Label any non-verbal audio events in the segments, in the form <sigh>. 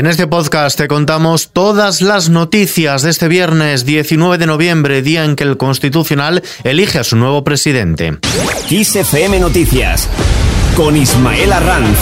En este podcast te contamos todas las noticias de este viernes 19 de noviembre, día en que el Constitucional elige a su nuevo presidente. XFM Noticias con Ismael Arranz.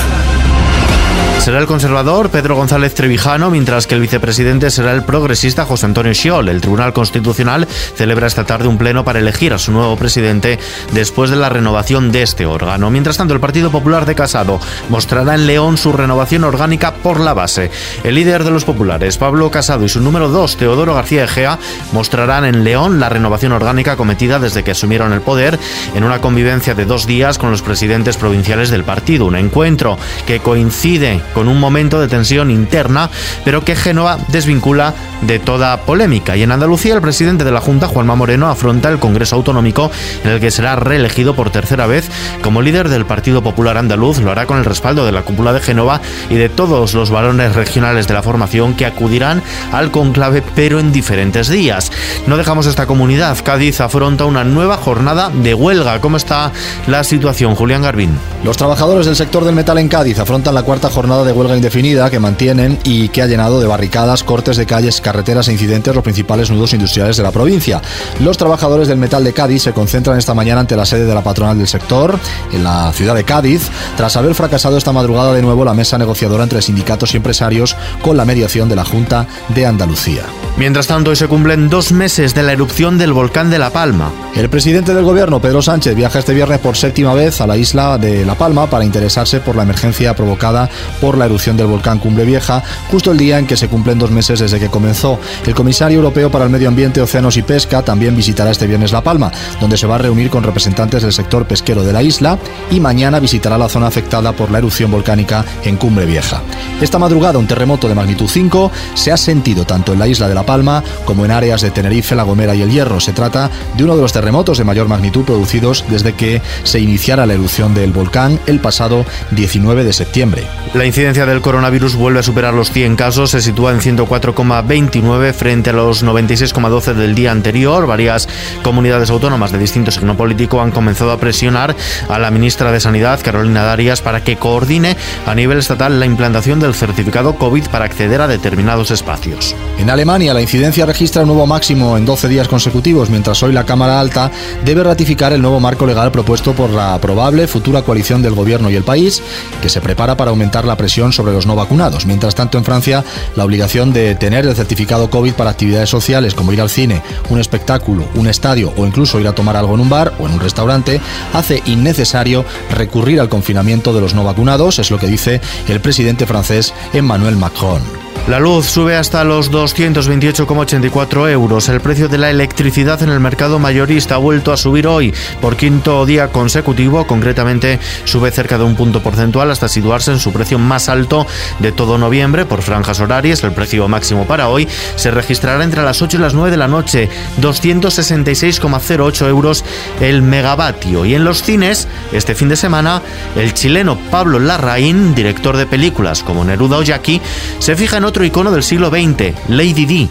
Será el conservador Pedro González Trevijano, mientras que el vicepresidente será el progresista José Antonio Schiol. El Tribunal Constitucional celebra esta tarde un pleno para elegir a su nuevo presidente después de la renovación de este órgano. Mientras tanto, el Partido Popular de Casado mostrará en León su renovación orgánica por la base. El líder de los populares, Pablo Casado, y su número dos, Teodoro García Egea, mostrarán en León la renovación orgánica cometida desde que asumieron el poder en una convivencia de dos días con los presidentes provinciales del partido. Un encuentro que coincide con un momento de tensión interna, pero que Génova desvincula de toda polémica. Y en Andalucía, el presidente de la Junta, Juanma Moreno, afronta el Congreso Autonómico, en el que será reelegido por tercera vez como líder del Partido Popular Andaluz. Lo hará con el respaldo de la cúpula de Génova y de todos los varones regionales de la formación que acudirán al conclave, pero en diferentes días. No dejamos esta comunidad. Cádiz afronta una nueva jornada de huelga. ¿Cómo está la situación, Julián Garbín? Los trabajadores del sector del metal en Cádiz afrontan la cuarta jornada de huelga indefinida que mantienen y que ha llenado de barricadas, cortes de calles, carreteras e incidentes los principales nudos industriales de la provincia. Los trabajadores del metal de Cádiz se concentran esta mañana ante la sede de la patronal del sector, en la ciudad de Cádiz, tras haber fracasado esta madrugada de nuevo la mesa negociadora entre sindicatos y empresarios con la mediación de la Junta de Andalucía. Mientras tanto, hoy se cumplen dos meses de la erupción del volcán de La Palma. El presidente del gobierno, Pedro Sánchez, viaja este viernes por séptima vez a la isla de La Palma para interesarse por la emergencia provocada por la erupción del volcán Cumbre Vieja, justo el día en que se cumplen dos meses desde que comenzó. El comisario europeo para el Medio Ambiente, Océanos y Pesca también visitará este viernes La Palma, donde se va a reunir con representantes del sector pesquero de la isla y mañana visitará la zona afectada por la erupción volcánica en Cumbre Vieja. Esta madrugada un terremoto de magnitud 5 se ha sentido tanto en la isla de La Palma como en áreas de Tenerife, La Gomera y El Hierro. Se trata de uno de los terremotos de mayor magnitud producidos desde que se iniciara la erupción del volcán el pasado 19 de septiembre. La incidencia del coronavirus vuelve a superar los 100 casos, se sitúa en 104,29 frente a los 96,12 del día anterior. Varias comunidades autónomas de distinto signo político han comenzado a presionar a la ministra de Sanidad, Carolina Darias, para que coordine a nivel estatal la implantación del certificado COVID para acceder a determinados espacios. En Alemania, la incidencia registra un nuevo máximo en 12 días consecutivos, mientras hoy la Cámara Alta debe ratificar el nuevo marco legal propuesto por la probable futura coalición del Gobierno y el país, que se prepara para aumentar la presión sobre los no vacunados. Mientras tanto, en Francia, la obligación de tener el certificado COVID para actividades sociales como ir al cine, un espectáculo, un estadio o incluso ir a tomar algo en un bar o en un restaurante hace innecesario recurrir al confinamiento de los no vacunados, es lo que dice el presidente francés Emmanuel Macron. La luz sube hasta los 228,84 euros. El precio de la electricidad en el mercado mayorista ha vuelto a subir hoy por quinto día consecutivo. Concretamente sube cerca de un punto porcentual hasta situarse en su precio más alto de todo noviembre por franjas horarias. El precio máximo para hoy se registrará entre las 8 y las 9 de la noche. 266,08 euros el megavatio. Y en los cines, este fin de semana, el chileno Pablo Larraín, director de películas como Neruda o Jackie, se fija en otro icono del siglo XX, Lady D.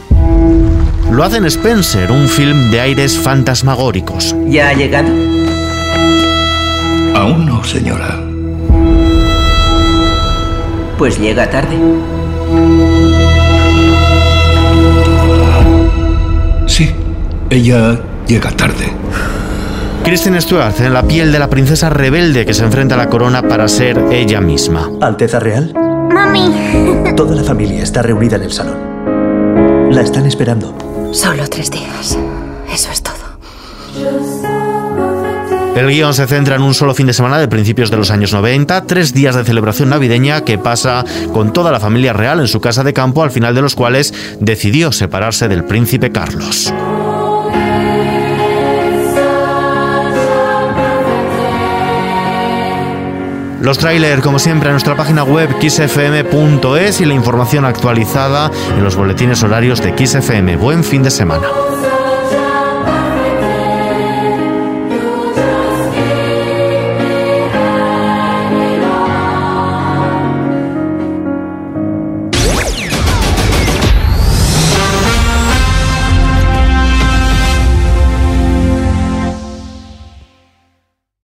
Lo hace en Spencer, un film de aires fantasmagóricos. ¿Ya ha llegado? Aún no, señora. Pues llega tarde. Sí, ella llega tarde. Kristen Stewart en la piel de la princesa rebelde que se enfrenta a la corona para ser ella misma. Alteza Real, Mami. <laughs> toda la familia está reunida en el salón. La están esperando. Solo tres días. Eso es todo. El guion se centra en un solo fin de semana de principios de los años 90, tres días de celebración navideña que pasa con toda la familia real en su casa de campo, al final de los cuales decidió separarse del príncipe Carlos. Los trailers, como siempre, en nuestra página web xfm.es y la información actualizada en los boletines horarios de XFM. Buen fin de semana.